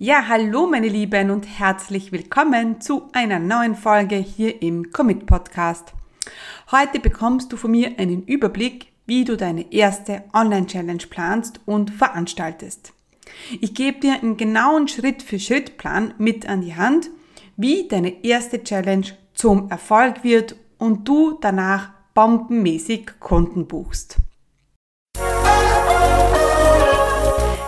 Ja, hallo meine Lieben und herzlich willkommen zu einer neuen Folge hier im Commit Podcast. Heute bekommst du von mir einen Überblick, wie du deine erste Online-Challenge planst und veranstaltest. Ich gebe dir einen genauen Schritt-für-Schritt-Plan mit an die Hand, wie deine erste Challenge zum Erfolg wird und du danach bombenmäßig Kunden buchst.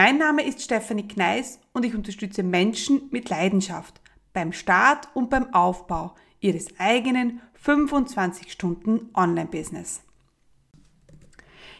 Mein Name ist Stefanie Kneis und ich unterstütze Menschen mit Leidenschaft beim Start und beim Aufbau ihres eigenen 25 Stunden Online-Business.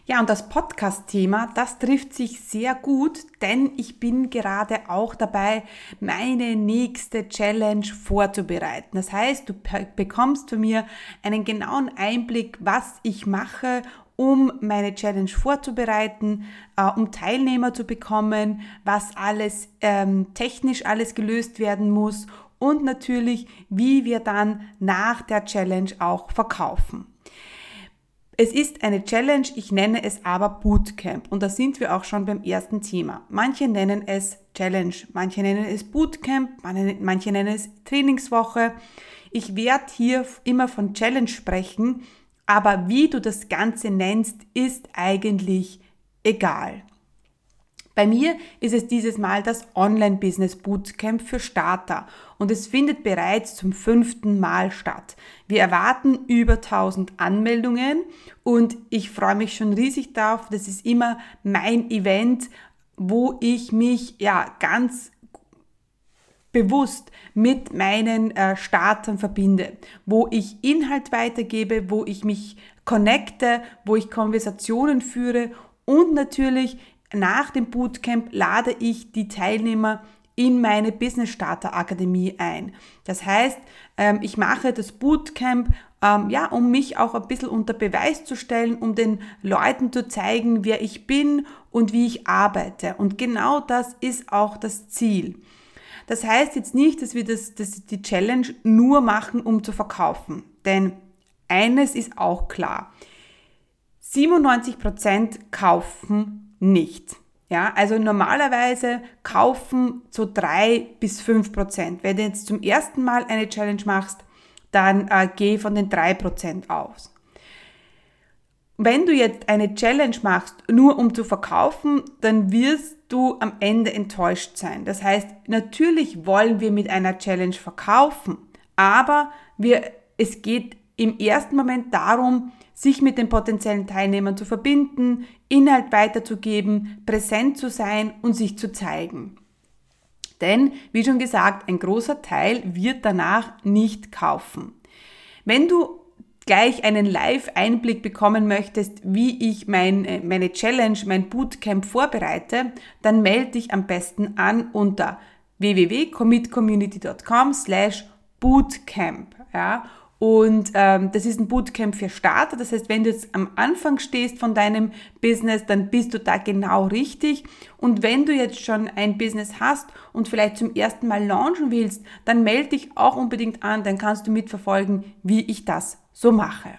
Ja, und das Podcast-Thema, das trifft sich sehr gut, denn ich bin gerade auch dabei, meine nächste Challenge vorzubereiten. Das heißt, du bekommst von mir einen genauen Einblick, was ich mache um meine Challenge vorzubereiten, äh, um Teilnehmer zu bekommen, was alles ähm, technisch alles gelöst werden muss und natürlich, wie wir dann nach der Challenge auch verkaufen. Es ist eine Challenge, ich nenne es aber Bootcamp und da sind wir auch schon beim ersten Thema. Manche nennen es Challenge, manche nennen es Bootcamp, manche nennen es Trainingswoche. Ich werde hier immer von Challenge sprechen, aber wie du das Ganze nennst, ist eigentlich egal. Bei mir ist es dieses Mal das Online-Business Bootcamp für Starter und es findet bereits zum fünften Mal statt. Wir erwarten über 1000 Anmeldungen und ich freue mich schon riesig darauf. Das ist immer mein Event, wo ich mich ja ganz bewusst mit meinen äh, Startern verbinde, wo ich Inhalt weitergebe, wo ich mich connecte, wo ich Konversationen führe und natürlich nach dem Bootcamp lade ich die Teilnehmer in meine Business Starter Akademie ein. Das heißt, ähm, ich mache das Bootcamp, ähm, ja, um mich auch ein bisschen unter Beweis zu stellen, um den Leuten zu zeigen, wer ich bin und wie ich arbeite. Und genau das ist auch das Ziel. Das heißt jetzt nicht, dass wir das, das die Challenge nur machen, um zu verkaufen. Denn eines ist auch klar. 97% kaufen nicht. Ja, also normalerweise kaufen so drei bis fünf Prozent. Wenn du jetzt zum ersten Mal eine Challenge machst, dann äh, geh von den drei Prozent aus. Wenn du jetzt eine Challenge machst, nur um zu verkaufen, dann wirst du am Ende enttäuscht sein. Das heißt, natürlich wollen wir mit einer Challenge verkaufen, aber wir, es geht im ersten Moment darum, sich mit den potenziellen Teilnehmern zu verbinden, Inhalt weiterzugeben, präsent zu sein und sich zu zeigen. Denn, wie schon gesagt, ein großer Teil wird danach nicht kaufen. Wenn du gleich einen Live-Einblick bekommen möchtest, wie ich mein, äh, meine Challenge, mein Bootcamp vorbereite, dann melde dich am besten an unter www.commitcommunity.com slash bootcamp. Ja? Und ähm, das ist ein Bootcamp für Starter. Das heißt, wenn du jetzt am Anfang stehst von deinem Business, dann bist du da genau richtig. Und wenn du jetzt schon ein Business hast und vielleicht zum ersten Mal launchen willst, dann melde dich auch unbedingt an. Dann kannst du mitverfolgen, wie ich das so mache.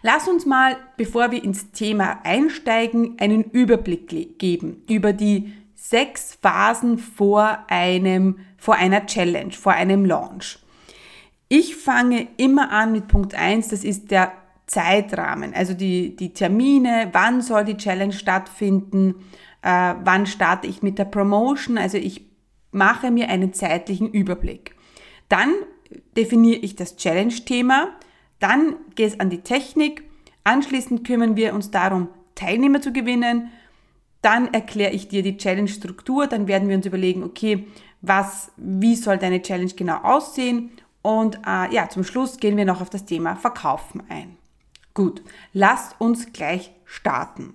Lass uns mal, bevor wir ins Thema einsteigen, einen Überblick geben über die sechs Phasen vor einem, vor einer Challenge, vor einem Launch. Ich fange immer an mit Punkt 1, das ist der Zeitrahmen, also die, die Termine, wann soll die Challenge stattfinden, äh, wann starte ich mit der Promotion, also ich mache mir einen zeitlichen Überblick. Dann definiere ich das Challenge-Thema, dann geht es an die Technik, anschließend kümmern wir uns darum, Teilnehmer zu gewinnen, dann erkläre ich dir die Challenge-Struktur, dann werden wir uns überlegen, okay, was, wie soll deine Challenge genau aussehen? Und äh, ja, zum Schluss gehen wir noch auf das Thema Verkaufen ein. Gut, lasst uns gleich starten.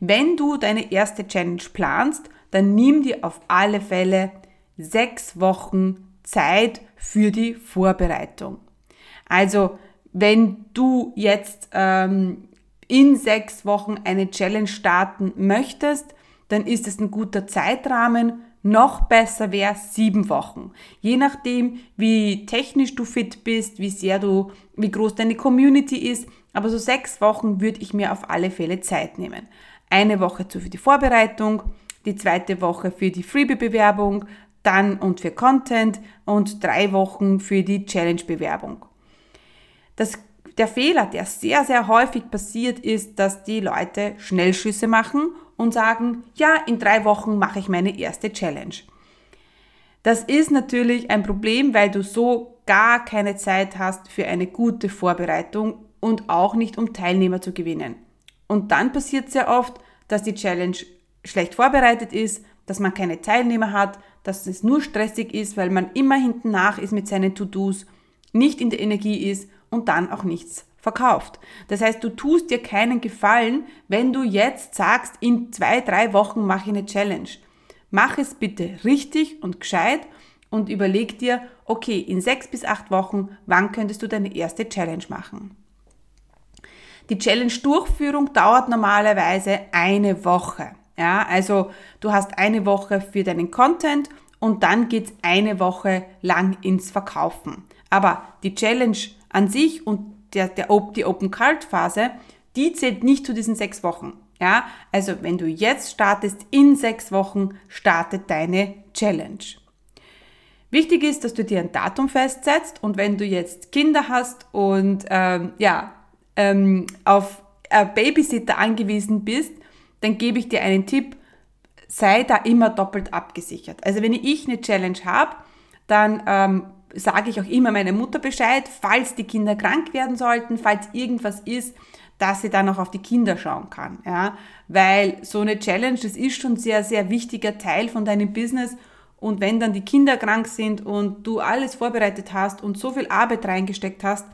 Wenn du deine erste Challenge planst, dann nimm dir auf alle Fälle sechs Wochen Zeit für die Vorbereitung. Also, wenn du jetzt ähm, in sechs Wochen eine Challenge starten möchtest, dann ist es ein guter Zeitrahmen. Noch besser wäre sieben Wochen. Je nachdem, wie technisch du fit bist, wie sehr du, wie groß deine Community ist. Aber so sechs Wochen würde ich mir auf alle Fälle Zeit nehmen. Eine Woche für die Vorbereitung, die zweite Woche für die Freebie-Bewerbung, dann und für Content und drei Wochen für die Challenge-Bewerbung. Der Fehler, der sehr, sehr häufig passiert, ist, dass die Leute Schnellschüsse machen und sagen, ja, in drei Wochen mache ich meine erste Challenge. Das ist natürlich ein Problem, weil du so gar keine Zeit hast für eine gute Vorbereitung und auch nicht, um Teilnehmer zu gewinnen. Und dann passiert sehr oft, dass die Challenge schlecht vorbereitet ist, dass man keine Teilnehmer hat, dass es nur stressig ist, weil man immer hinten nach ist mit seinen To-Dos, nicht in der Energie ist und dann auch nichts verkauft. Das heißt, du tust dir keinen Gefallen, wenn du jetzt sagst, in zwei, drei Wochen mache ich eine Challenge. Mach es bitte richtig und gescheit und überleg dir, okay, in sechs bis acht Wochen, wann könntest du deine erste Challenge machen? Die Challenge-Durchführung dauert normalerweise eine Woche. Ja, also du hast eine Woche für deinen Content und dann geht's eine Woche lang ins Verkaufen. Aber die Challenge an sich und der, der, die Open Card Phase, die zählt nicht zu diesen sechs Wochen. Ja, also wenn du jetzt startest, in sechs Wochen startet deine Challenge. Wichtig ist, dass du dir ein Datum festsetzt und wenn du jetzt Kinder hast und ähm, ja ähm, auf Babysitter angewiesen bist, dann gebe ich dir einen Tipp: Sei da immer doppelt abgesichert. Also wenn ich eine Challenge habe, dann ähm, sage ich auch immer meiner Mutter Bescheid, falls die Kinder krank werden sollten, falls irgendwas ist, dass sie dann auch auf die Kinder schauen kann. Ja? Weil so eine Challenge, das ist schon sehr, sehr wichtiger Teil von deinem Business. Und wenn dann die Kinder krank sind und du alles vorbereitet hast und so viel Arbeit reingesteckt hast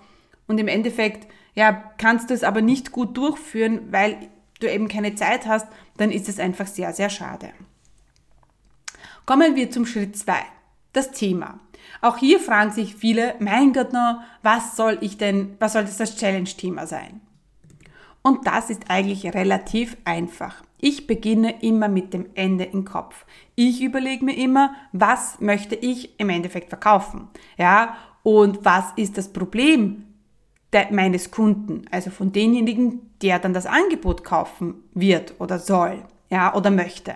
und im Endeffekt, ja, kannst du es aber nicht gut durchführen, weil du eben keine Zeit hast, dann ist es einfach sehr, sehr schade. Kommen wir zum Schritt zwei das Thema. Auch hier fragen sich viele, mein Gott, no, was soll ich denn, was soll das, das Challenge-Thema sein? Und das ist eigentlich relativ einfach. Ich beginne immer mit dem Ende im Kopf. Ich überlege mir immer, was möchte ich im Endeffekt verkaufen? Ja, und was ist das Problem meines Kunden? Also von denjenigen, der dann das Angebot kaufen wird oder soll, ja, oder möchte.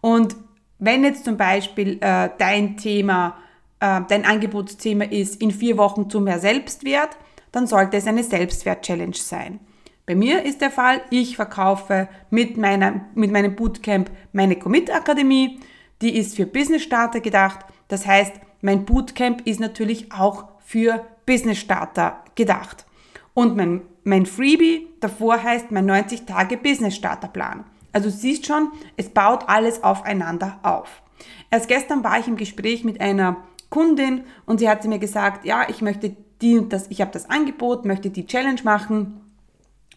Und wenn jetzt zum Beispiel äh, dein Thema, äh, dein Angebotsthema ist, in vier Wochen zu mehr Selbstwert, dann sollte es eine Selbstwert-Challenge sein. Bei mir ist der Fall, ich verkaufe mit, meiner, mit meinem Bootcamp meine Commit-Akademie. Die ist für Business-Starter gedacht. Das heißt, mein Bootcamp ist natürlich auch für Business-Starter gedacht. Und mein, mein Freebie davor heißt mein 90-Tage-Business-Starter-Plan. Also siehst schon, es baut alles aufeinander auf. Erst gestern war ich im Gespräch mit einer Kundin und sie hat mir gesagt, ja, ich möchte die und das, ich habe das Angebot, möchte die Challenge machen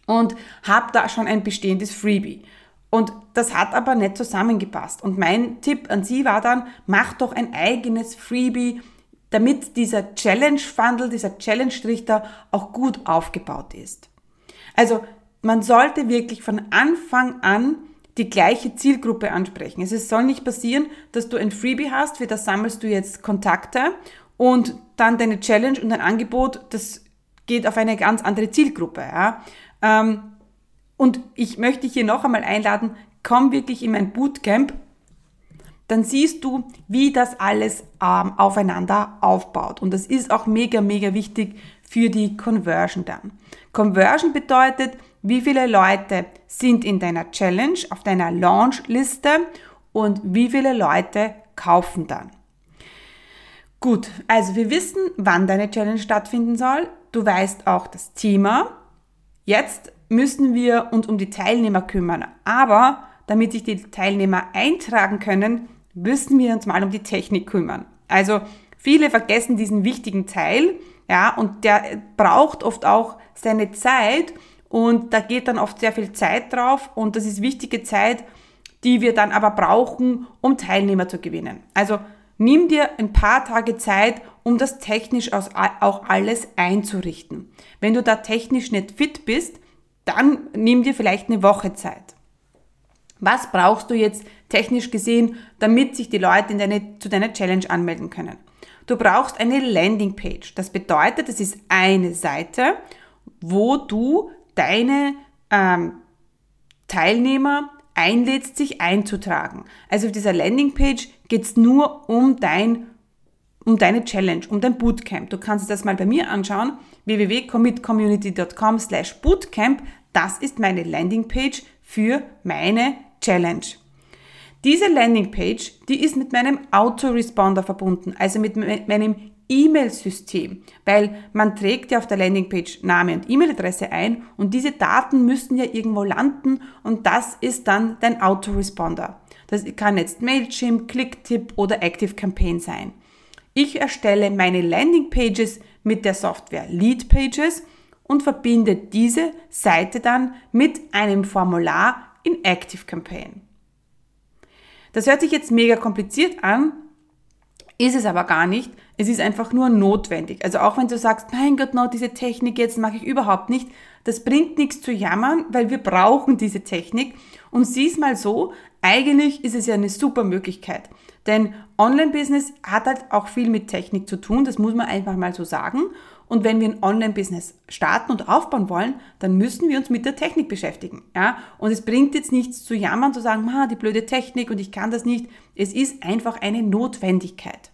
und habe da schon ein bestehendes Freebie. Und das hat aber nicht zusammengepasst. Und mein Tipp an sie war dann, mach doch ein eigenes Freebie, damit dieser Challenge-Funnel, dieser Challenge-Trichter auch gut aufgebaut ist. Also man sollte wirklich von Anfang an die gleiche Zielgruppe ansprechen. Es soll nicht passieren, dass du ein Freebie hast, für das sammelst du jetzt Kontakte und dann deine Challenge und dein Angebot, das geht auf eine ganz andere Zielgruppe. Ja? Ähm, und ich möchte dich hier noch einmal einladen, komm wirklich in mein Bootcamp, dann siehst du, wie das alles ähm, aufeinander aufbaut. Und das ist auch mega, mega wichtig für die Conversion dann. Conversion bedeutet, wie viele Leute sind in deiner Challenge, auf deiner Launch-Liste und wie viele Leute kaufen dann. Gut, also wir wissen, wann deine Challenge stattfinden soll. Du weißt auch das Thema. Jetzt müssen wir uns um die Teilnehmer kümmern. Aber damit sich die Teilnehmer eintragen können, müssen wir uns mal um die Technik kümmern. Also viele vergessen diesen wichtigen Teil, ja, und der braucht oft auch seine Zeit und da geht dann oft sehr viel Zeit drauf und das ist wichtige Zeit, die wir dann aber brauchen, um Teilnehmer zu gewinnen. Also nimm dir ein paar Tage Zeit, um das technisch auch alles einzurichten. Wenn du da technisch nicht fit bist, dann nimm dir vielleicht eine Woche Zeit. Was brauchst du jetzt technisch gesehen, damit sich die Leute in deine, zu deiner Challenge anmelden können? Du brauchst eine Landingpage. Das bedeutet, es ist eine Seite, wo du deine ähm, Teilnehmer einlädst, sich einzutragen. Also auf dieser Landingpage geht es nur um dein um deine Challenge, um dein Bootcamp. Du kannst das mal bei mir anschauen, www.commitcommunity.com slash bootcamp. Das ist meine Landingpage für meine Challenge. Diese Landingpage, die ist mit meinem Autoresponder verbunden, also mit meinem E-Mail-System, weil man trägt ja auf der Landingpage Name und E-Mail-Adresse ein und diese Daten müssen ja irgendwo landen und das ist dann dein Autoresponder. Das kann jetzt Mailchimp, Clicktip oder ActiveCampaign sein. Ich erstelle meine Landingpages mit der Software Leadpages und verbinde diese Seite dann mit einem Formular in ActiveCampaign. Das hört sich jetzt mega kompliziert an, ist es aber gar nicht. Es ist einfach nur notwendig. Also auch wenn du sagst, mein Gott, no, diese Technik jetzt mache ich überhaupt nicht, das bringt nichts zu jammern, weil wir brauchen diese Technik. Und sieh's mal so, eigentlich ist es ja eine super Möglichkeit. Denn Online-Business hat halt auch viel mit Technik zu tun, das muss man einfach mal so sagen. Und wenn wir ein Online-Business starten und aufbauen wollen, dann müssen wir uns mit der Technik beschäftigen. Ja? Und es bringt jetzt nichts zu jammern, zu sagen, die blöde Technik und ich kann das nicht. Es ist einfach eine Notwendigkeit.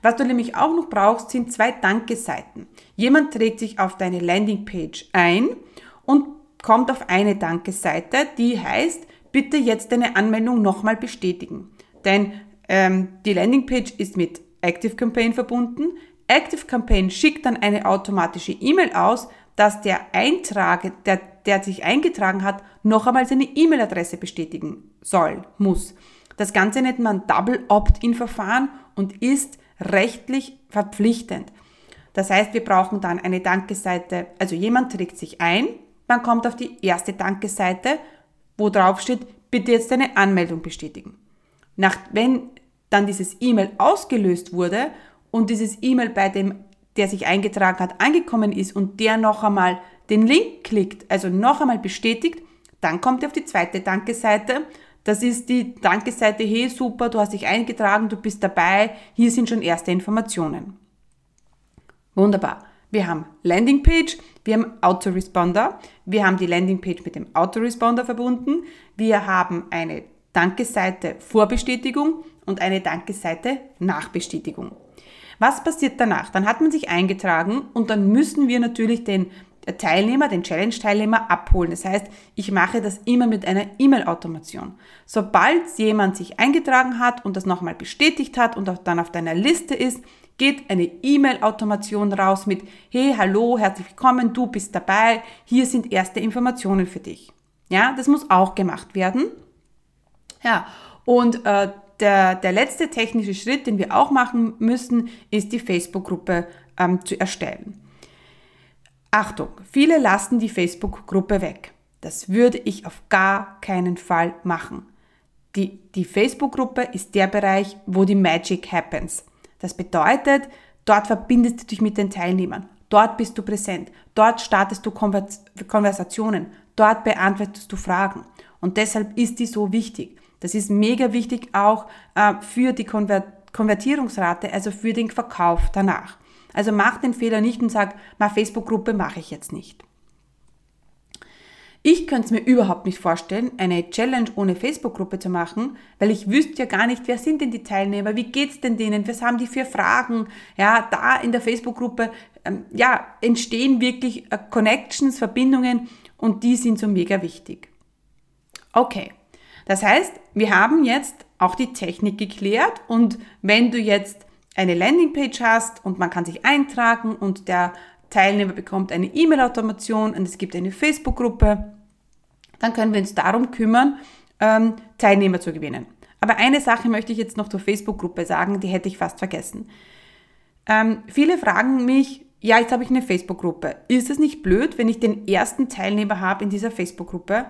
Was du nämlich auch noch brauchst, sind zwei Danke-Seiten. Jemand trägt sich auf deine Landingpage ein und kommt auf eine Danke-Seite, die heißt, bitte jetzt deine Anmeldung nochmal bestätigen. Denn ähm, die Landingpage ist mit ActiveCampaign verbunden. ActiveCampaign schickt dann eine automatische E-Mail aus, dass der Eintrag, der, der sich eingetragen hat, noch einmal seine E-Mail-Adresse bestätigen soll, muss. Das Ganze nennt man Double Opt-in-Verfahren und ist rechtlich verpflichtend. Das heißt, wir brauchen dann eine Dankeseite, also jemand trägt sich ein, dann kommt auf die erste Dankeseite, wo drauf steht, bitte jetzt deine Anmeldung bestätigen. Nach, wenn dann dieses E-Mail ausgelöst wurde und dieses E-Mail bei dem, der sich eingetragen hat, angekommen ist und der noch einmal den Link klickt, also noch einmal bestätigt, dann kommt er auf die zweite Danke-Seite. Das ist die Danke-Seite, hey super, du hast dich eingetragen, du bist dabei, hier sind schon erste Informationen. Wunderbar. Wir haben Landingpage, wir haben Autoresponder, wir haben die Landingpage mit dem Autoresponder verbunden, wir haben eine Danke-Seite Vorbestätigung und eine Danke-Seite Nachbestätigung. Was passiert danach? Dann hat man sich eingetragen und dann müssen wir natürlich den Teilnehmer, den Challenge-Teilnehmer abholen. Das heißt, ich mache das immer mit einer E-Mail-Automation. Sobald jemand sich eingetragen hat und das nochmal bestätigt hat und auch dann auf deiner Liste ist, geht eine E-Mail-Automation raus mit, hey, hallo, herzlich willkommen, du bist dabei, hier sind erste Informationen für dich. Ja, das muss auch gemacht werden. Ja, und äh, der, der letzte technische Schritt, den wir auch machen müssen, ist die Facebook-Gruppe ähm, zu erstellen. Achtung, viele lassen die Facebook-Gruppe weg. Das würde ich auf gar keinen Fall machen. Die, die Facebook-Gruppe ist der Bereich, wo die Magic happens. Das bedeutet, dort verbindest du dich mit den Teilnehmern. Dort bist du präsent. Dort startest du Konversationen. Dort beantwortest du Fragen. Und deshalb ist die so wichtig. Das ist mega wichtig auch äh, für die Konvert Konvertierungsrate, also für den Verkauf danach. Also mach den Fehler nicht und sag, ma Facebook-Gruppe mache ich jetzt nicht. Ich könnte es mir überhaupt nicht vorstellen, eine Challenge ohne Facebook-Gruppe zu machen, weil ich wüsste ja gar nicht, wer sind denn die Teilnehmer, wie geht's denn denen, was haben die für Fragen. Ja, da in der Facebook-Gruppe, ähm, ja, entstehen wirklich äh, Connections, Verbindungen und die sind so mega wichtig. Okay, das heißt, wir haben jetzt auch die Technik geklärt und wenn du jetzt eine Landingpage hast und man kann sich eintragen und der Teilnehmer bekommt eine E-Mail-Automation und es gibt eine Facebook-Gruppe, dann können wir uns darum kümmern, ähm, Teilnehmer zu gewinnen. Aber eine Sache möchte ich jetzt noch zur Facebook-Gruppe sagen, die hätte ich fast vergessen. Ähm, viele fragen mich, ja, jetzt habe ich eine Facebook-Gruppe. Ist es nicht blöd, wenn ich den ersten Teilnehmer habe in dieser Facebook-Gruppe?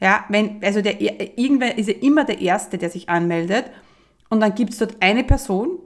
Ja, wenn, also der, irgendwer ist ja immer der Erste, der sich anmeldet. Und dann gibt es dort eine Person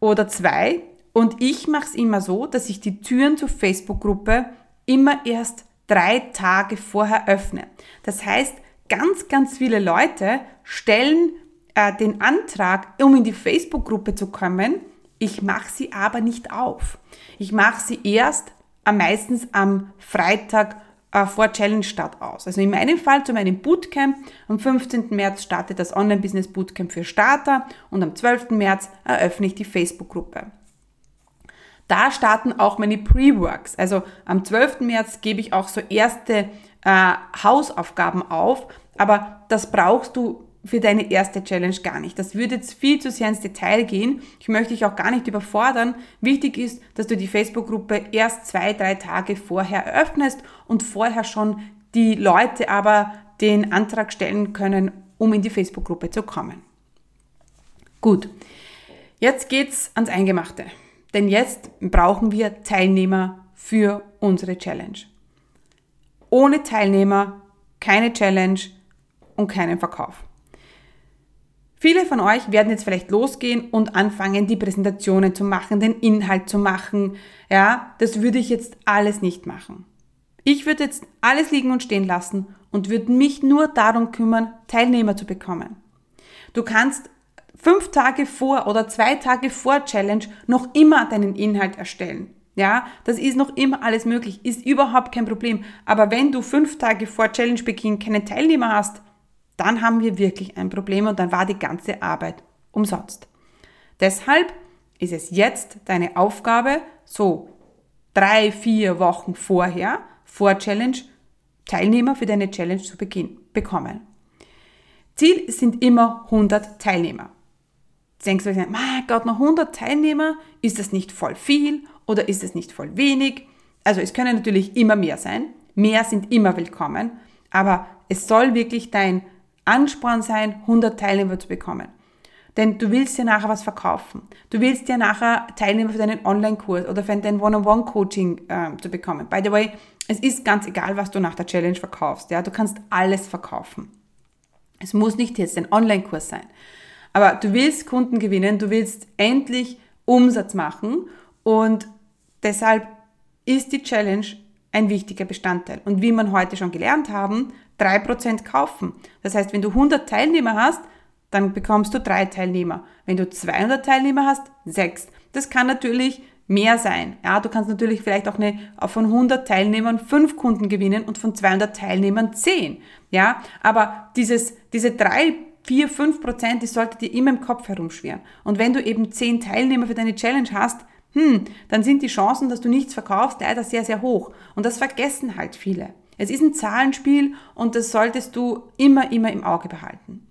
oder zwei. Und ich mache es immer so, dass ich die Türen zur Facebook-Gruppe immer erst drei Tage vorher öffne. Das heißt, ganz, ganz viele Leute stellen äh, den Antrag, um in die Facebook-Gruppe zu kommen. Ich mache sie aber nicht auf. Ich mache sie erst am meistens am Freitag äh, vor Challenge Start aus. Also in meinem Fall zu meinem Bootcamp. Am 15. März startet das Online-Business Bootcamp für Starter und am 12. März eröffne ich die Facebook-Gruppe. Da starten auch meine Pre-Works. Also am 12. März gebe ich auch so erste äh, Hausaufgaben auf, aber das brauchst du für deine erste Challenge gar nicht. Das würde jetzt viel zu sehr ins Detail gehen. Ich möchte dich auch gar nicht überfordern. Wichtig ist, dass du die Facebook-Gruppe erst zwei, drei Tage vorher eröffnest und vorher schon die Leute aber den Antrag stellen können, um in die Facebook-Gruppe zu kommen. Gut, jetzt geht's ans Eingemachte. Denn jetzt brauchen wir Teilnehmer für unsere Challenge. Ohne Teilnehmer keine Challenge und keinen Verkauf. Viele von euch werden jetzt vielleicht losgehen und anfangen, die Präsentationen zu machen, den Inhalt zu machen. Ja, das würde ich jetzt alles nicht machen. Ich würde jetzt alles liegen und stehen lassen und würde mich nur darum kümmern, Teilnehmer zu bekommen. Du kannst fünf Tage vor oder zwei Tage vor Challenge noch immer deinen Inhalt erstellen. Ja, das ist noch immer alles möglich, ist überhaupt kein Problem. Aber wenn du fünf Tage vor Challenge-Beginn keine Teilnehmer hast, dann haben wir wirklich ein Problem und dann war die ganze Arbeit umsonst. Deshalb ist es jetzt deine Aufgabe, so drei, vier Wochen vorher, vor Challenge, Teilnehmer für deine Challenge zu Beginn bekommen. Ziel sind immer 100 Teilnehmer. Jetzt denkst du, mein Gott, noch 100 Teilnehmer, ist das nicht voll viel oder ist es nicht voll wenig? Also es können natürlich immer mehr sein. Mehr sind immer willkommen. Aber es soll wirklich dein Ansporn sein, 100 Teilnehmer zu bekommen. Denn du willst ja nachher was verkaufen. Du willst ja nachher Teilnehmer für deinen Online-Kurs oder für dein One-on-One-Coaching äh, zu bekommen. By the way, es ist ganz egal, was du nach der Challenge verkaufst. Ja? Du kannst alles verkaufen. Es muss nicht jetzt ein Online-Kurs sein. Aber du willst Kunden gewinnen, du willst endlich Umsatz machen und deshalb ist die Challenge ein wichtiger Bestandteil. Und wie man heute schon gelernt haben, 3% kaufen. Das heißt, wenn du 100 Teilnehmer hast, dann bekommst du drei Teilnehmer. Wenn du 200 Teilnehmer hast, sechs. Das kann natürlich mehr sein. Ja, du kannst natürlich vielleicht auch eine, von 100 Teilnehmern fünf Kunden gewinnen und von 200 Teilnehmern zehn. Ja, aber dieses, diese drei, vier, fünf Prozent, die sollte dir immer im Kopf herumschwirren. Und wenn du eben zehn Teilnehmer für deine Challenge hast, hm, dann sind die Chancen, dass du nichts verkaufst, leider sehr, sehr hoch. Und das vergessen halt viele. Es ist ein Zahlenspiel und das solltest du immer, immer im Auge behalten.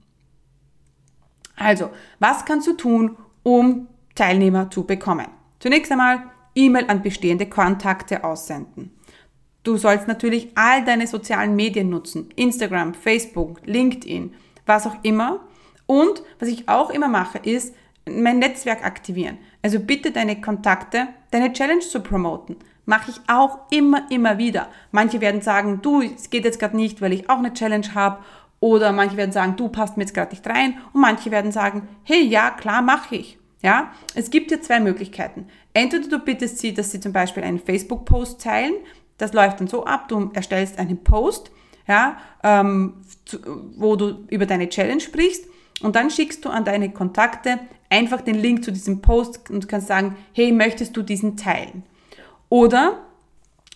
Also, was kannst du tun, um Teilnehmer zu bekommen? Zunächst einmal E-Mail an bestehende Kontakte aussenden. Du sollst natürlich all deine sozialen Medien nutzen. Instagram, Facebook, LinkedIn, was auch immer. Und was ich auch immer mache, ist mein Netzwerk aktivieren. Also bitte deine Kontakte, deine Challenge zu promoten. Mache ich auch immer, immer wieder. Manche werden sagen, du, es geht jetzt gerade nicht, weil ich auch eine Challenge habe. Oder manche werden sagen, du passt mir jetzt gerade nicht rein. Und manche werden sagen, hey, ja, klar, mache ich. Ja, es gibt hier zwei Möglichkeiten. Entweder du bittest sie, dass sie zum Beispiel einen Facebook-Post teilen. Das läuft dann so ab, du erstellst einen Post, ja, ähm, wo du über deine Challenge sprichst. Und dann schickst du an deine Kontakte einfach den Link zu diesem Post und kannst sagen, hey, möchtest du diesen teilen? Oder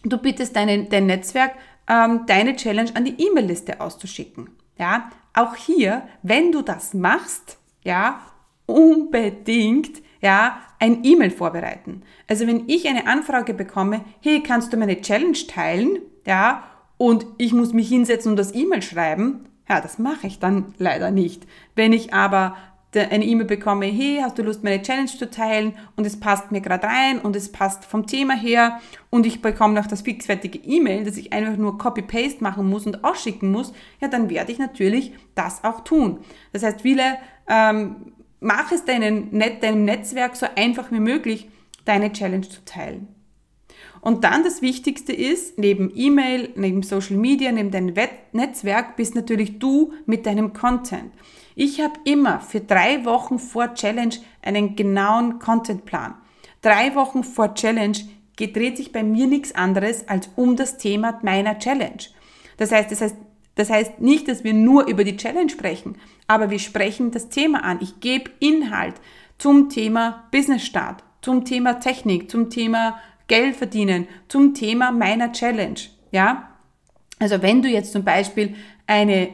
du bittest dein, dein Netzwerk, ähm, deine Challenge an die E-Mail-Liste auszuschicken. Ja, auch hier, wenn du das machst, ja, unbedingt, ja, ein E-Mail vorbereiten. Also wenn ich eine Anfrage bekomme, hey, kannst du meine Challenge teilen, ja, und ich muss mich hinsetzen und das E-Mail schreiben, ja, das mache ich dann leider nicht. Wenn ich aber eine E-Mail bekomme, hey, hast du Lust, meine Challenge zu teilen und es passt mir gerade rein und es passt vom Thema her und ich bekomme noch das fixfertige E-Mail, dass ich einfach nur Copy-Paste machen muss und ausschicken muss, ja, dann werde ich natürlich das auch tun. Das heißt, viele, ähm, mach es deinem, Net, deinem Netzwerk so einfach wie möglich, deine Challenge zu teilen. Und dann das Wichtigste ist, neben E-Mail, neben Social Media, neben deinem Netzwerk, bist natürlich du mit deinem Content. Ich habe immer für drei Wochen vor Challenge einen genauen Contentplan. Drei Wochen vor Challenge dreht sich bei mir nichts anderes als um das Thema meiner Challenge. Das heißt, das heißt, das heißt nicht, dass wir nur über die Challenge sprechen, aber wir sprechen das Thema an. Ich gebe Inhalt zum Thema Business Start, zum Thema Technik, zum Thema Geld verdienen, zum Thema meiner Challenge. Ja? Also wenn du jetzt zum Beispiel eine,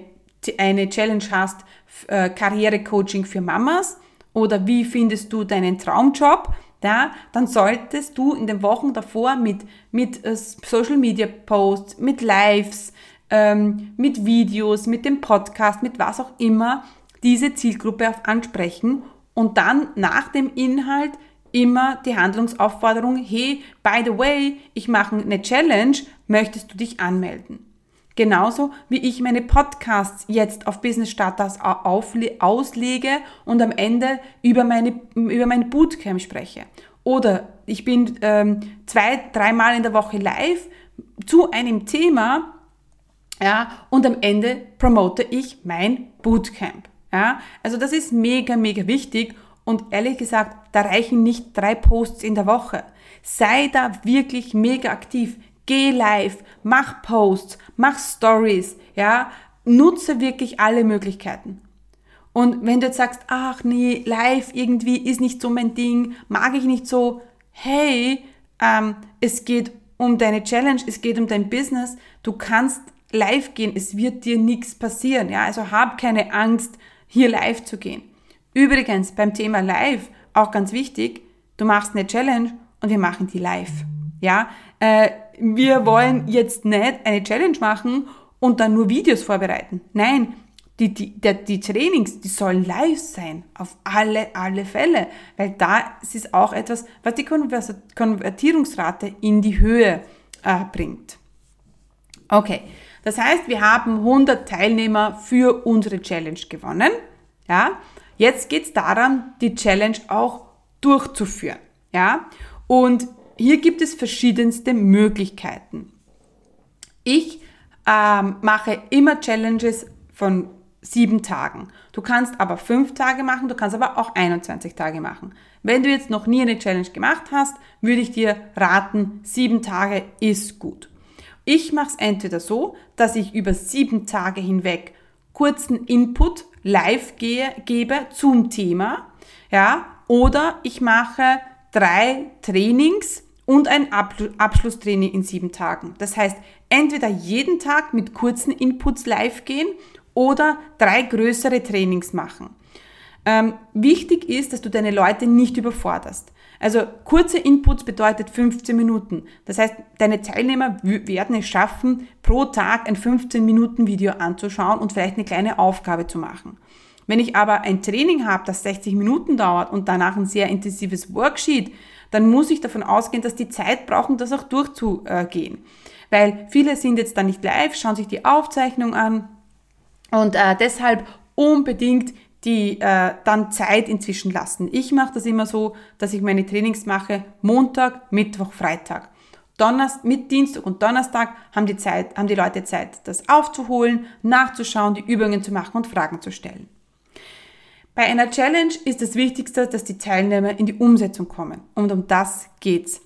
eine Challenge hast, äh, Karrierecoaching für Mamas oder wie findest du deinen Traumjob, ja, dann solltest du in den Wochen davor mit, mit äh, Social Media Posts, mit Lives, ähm, mit Videos, mit dem Podcast, mit was auch immer diese Zielgruppe auf ansprechen und dann nach dem Inhalt immer die Handlungsaufforderung, hey, by the way, ich mache eine Challenge, möchtest du dich anmelden? Genauso wie ich meine Podcasts jetzt auf Business Starters auslege und am Ende über, meine, über mein Bootcamp spreche. Oder ich bin ähm, zwei, dreimal in der Woche live zu einem Thema ja, und am Ende promote ich mein Bootcamp. Ja. Also das ist mega, mega wichtig und ehrlich gesagt, da reichen nicht drei Posts in der Woche. Sei da wirklich mega aktiv. Geh live, mach Posts, mach Stories, ja. Nutze wirklich alle Möglichkeiten. Und wenn du jetzt sagst, ach nee, live irgendwie ist nicht so mein Ding, mag ich nicht so, hey, ähm, es geht um deine Challenge, es geht um dein Business, du kannst live gehen, es wird dir nichts passieren, ja, also hab keine Angst, hier live zu gehen. Übrigens, beim Thema live, auch ganz wichtig, du machst eine Challenge und wir machen die live. Ja, äh, wir wollen jetzt nicht eine Challenge machen und dann nur Videos vorbereiten. Nein, die, die, der, die Trainings, die sollen live sein, auf alle, alle Fälle, weil da ist auch etwas, was die Konvertierungsrate in die Höhe äh, bringt. Okay, das heißt, wir haben 100 Teilnehmer für unsere Challenge gewonnen. Ja, Jetzt geht es daran, die Challenge auch durchzuführen. Ja? Und hier gibt es verschiedenste Möglichkeiten. Ich ähm, mache immer Challenges von sieben Tagen. Du kannst aber fünf Tage machen, du kannst aber auch 21 Tage machen. Wenn du jetzt noch nie eine Challenge gemacht hast, würde ich dir raten, sieben Tage ist gut. Ich mache es entweder so, dass ich über sieben Tage hinweg kurzen Input live gehe, gebe zum Thema, ja, oder ich mache drei Trainings und ein Abschlusstraining in sieben Tagen. Das heißt, entweder jeden Tag mit kurzen Inputs live gehen oder drei größere Trainings machen. Ähm, wichtig ist, dass du deine Leute nicht überforderst. Also kurze Inputs bedeutet 15 Minuten. Das heißt, deine Teilnehmer werden es schaffen, pro Tag ein 15 Minuten Video anzuschauen und vielleicht eine kleine Aufgabe zu machen. Wenn ich aber ein Training habe, das 60 Minuten dauert und danach ein sehr intensives Worksheet, dann muss ich davon ausgehen, dass die Zeit brauchen, das auch durchzugehen. Weil viele sind jetzt dann nicht live, schauen sich die Aufzeichnung an und äh, deshalb unbedingt die äh, dann Zeit inzwischen lassen. Ich mache das immer so, dass ich meine Trainings mache Montag, Mittwoch, Freitag. Donnerstag, mit Dienstag und Donnerstag haben die, Zeit, haben die Leute Zeit, das aufzuholen, nachzuschauen, die Übungen zu machen und Fragen zu stellen. Bei einer Challenge ist das Wichtigste, dass die Teilnehmer in die Umsetzung kommen. Und um das geht's.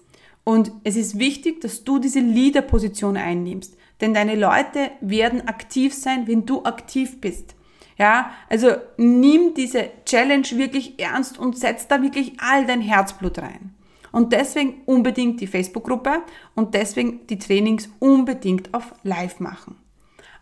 Und es ist wichtig, dass du diese Leader-Position einnimmst. Denn deine Leute werden aktiv sein, wenn du aktiv bist. Ja, also nimm diese Challenge wirklich ernst und setz da wirklich all dein Herzblut rein. Und deswegen unbedingt die Facebook-Gruppe und deswegen die Trainings unbedingt auf Live machen.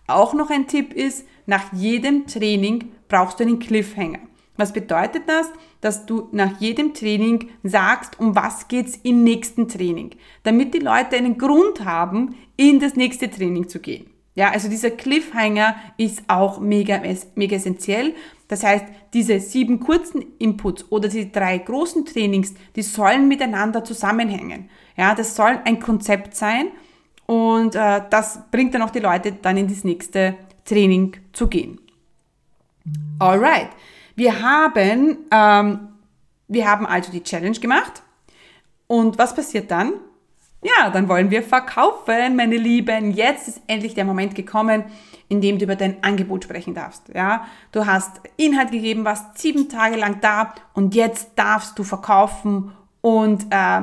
Auch noch ein Tipp ist, nach jedem Training brauchst du einen Cliffhanger. Was bedeutet das? Dass du nach jedem Training sagst, um was geht's im nächsten Training, damit die Leute einen Grund haben, in das nächste Training zu gehen. Ja, also dieser Cliffhanger ist auch mega, mega essentiell. Das heißt, diese sieben kurzen Inputs oder die drei großen Trainings, die sollen miteinander zusammenhängen. Ja, das soll ein Konzept sein und äh, das bringt dann auch die Leute dann in das nächste Training zu gehen. Alright, wir haben, ähm, wir haben also die Challenge gemacht und was passiert dann? Ja, dann wollen wir verkaufen, meine Lieben. Jetzt ist endlich der Moment gekommen, in dem du über dein Angebot sprechen darfst. Ja, du hast Inhalt gegeben, warst sieben Tage lang da und jetzt darfst du verkaufen und äh,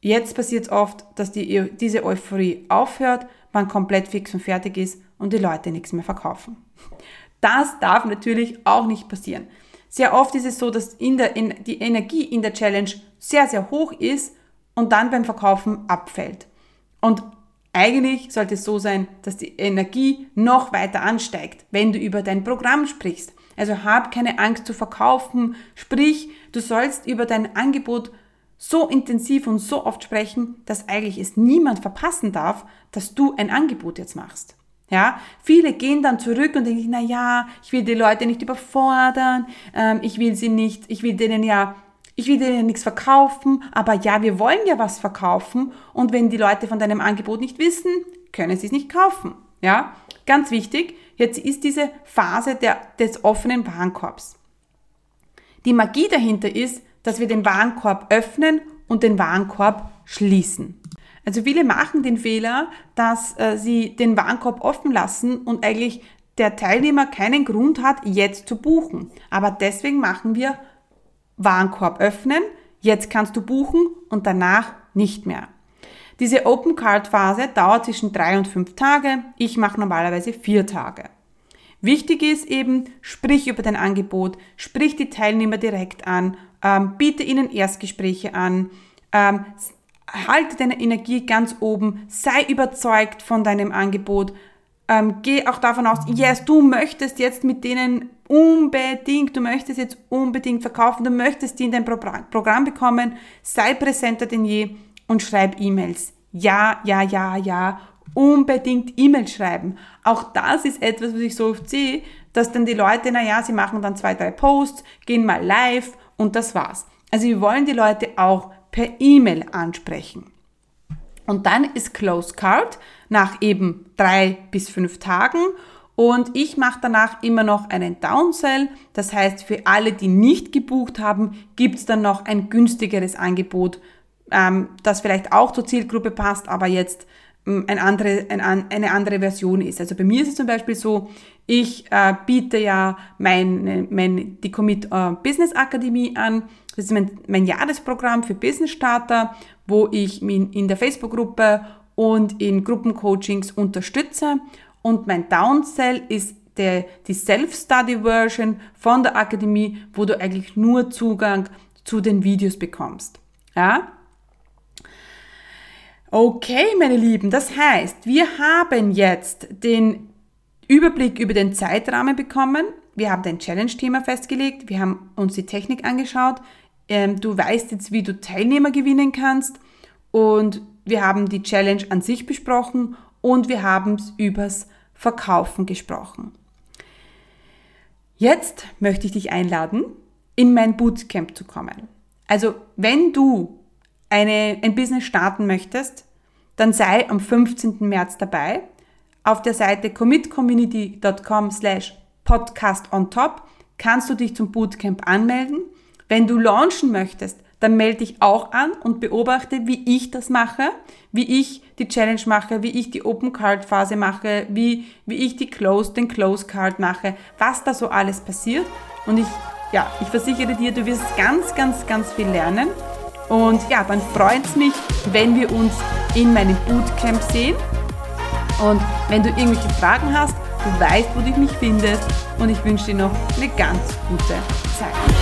jetzt passiert es oft, dass die, diese Euphorie aufhört, man komplett fix und fertig ist und die Leute nichts mehr verkaufen. Das darf natürlich auch nicht passieren. Sehr oft ist es so, dass in der, in, die Energie in der Challenge sehr, sehr hoch ist und dann beim Verkaufen abfällt. Und eigentlich sollte es so sein, dass die Energie noch weiter ansteigt, wenn du über dein Programm sprichst. Also hab keine Angst zu verkaufen, sprich, du sollst über dein Angebot so intensiv und so oft sprechen, dass eigentlich es niemand verpassen darf, dass du ein Angebot jetzt machst. Ja, viele gehen dann zurück und denken, na ja, ich will die Leute nicht überfordern, ähm, ich will sie nicht, ich will denen ja ich will ja nichts verkaufen, aber ja, wir wollen ja was verkaufen und wenn die Leute von deinem Angebot nicht wissen, können sie es nicht kaufen. Ja, ganz wichtig, jetzt ist diese Phase der, des offenen Warenkorbs. Die Magie dahinter ist, dass wir den Warenkorb öffnen und den Warenkorb schließen. Also viele machen den Fehler, dass äh, sie den Warenkorb offen lassen und eigentlich der Teilnehmer keinen Grund hat, jetzt zu buchen. Aber deswegen machen wir Warenkorb öffnen, jetzt kannst du buchen und danach nicht mehr. Diese Open Card Phase dauert zwischen drei und fünf Tage. Ich mache normalerweise vier Tage. Wichtig ist eben, sprich über dein Angebot, sprich die Teilnehmer direkt an, ähm, biete ihnen Erstgespräche an, ähm, halte deine Energie ganz oben, sei überzeugt von deinem Angebot, ähm, geh auch davon aus, yes, du möchtest jetzt mit denen unbedingt, du möchtest jetzt unbedingt verkaufen, du möchtest die in dein Pro Programm bekommen, sei präsenter denn je und schreib E-Mails. Ja, ja, ja, ja, unbedingt E-Mails schreiben. Auch das ist etwas, was ich so oft sehe, dass dann die Leute, naja, sie machen dann zwei, drei Posts, gehen mal live und das war's. Also wir wollen die Leute auch per E-Mail ansprechen. Und dann ist Close Card nach eben drei bis fünf Tagen und ich mache danach immer noch einen Downsell. Das heißt, für alle, die nicht gebucht haben, gibt's dann noch ein günstigeres Angebot, ähm, das vielleicht auch zur Zielgruppe passt, aber jetzt ähm, ein andere, ein, eine andere Version ist. Also bei mir ist es zum Beispiel so, ich äh, biete ja mein, mein, die Commit äh, Business Akademie an. Das ist mein, mein Jahresprogramm für Business Starter, wo ich in, in der Facebook-Gruppe und in Gruppencoachings unterstütze. Und mein Downsell ist der, die Self-Study-Version von der Akademie, wo du eigentlich nur Zugang zu den Videos bekommst. Ja? Okay, meine Lieben, das heißt, wir haben jetzt den Überblick über den Zeitrahmen bekommen. Wir haben dein Challenge-Thema festgelegt. Wir haben uns die Technik angeschaut. Ähm, du weißt jetzt, wie du Teilnehmer gewinnen kannst. Und wir haben die Challenge an sich besprochen und wir haben es übers Verkaufen gesprochen. Jetzt möchte ich dich einladen, in mein Bootcamp zu kommen. Also, wenn du eine, ein Business starten möchtest, dann sei am 15. März dabei. Auf der Seite commitcommunity.com slash podcast on top kannst du dich zum Bootcamp anmelden. Wenn du launchen möchtest, dann melde dich auch an und beobachte, wie ich das mache, wie ich die Challenge mache, wie ich die Open Card Phase mache, wie, wie ich die Close, den Close Card mache, was da so alles passiert. Und ich, ja, ich versichere dir, du wirst ganz, ganz, ganz viel lernen. Und ja, dann freut es mich, wenn wir uns in meinem Bootcamp sehen. Und wenn du irgendwelche Fragen hast, du weißt, wo du mich findest. Und ich wünsche dir noch eine ganz gute Zeit.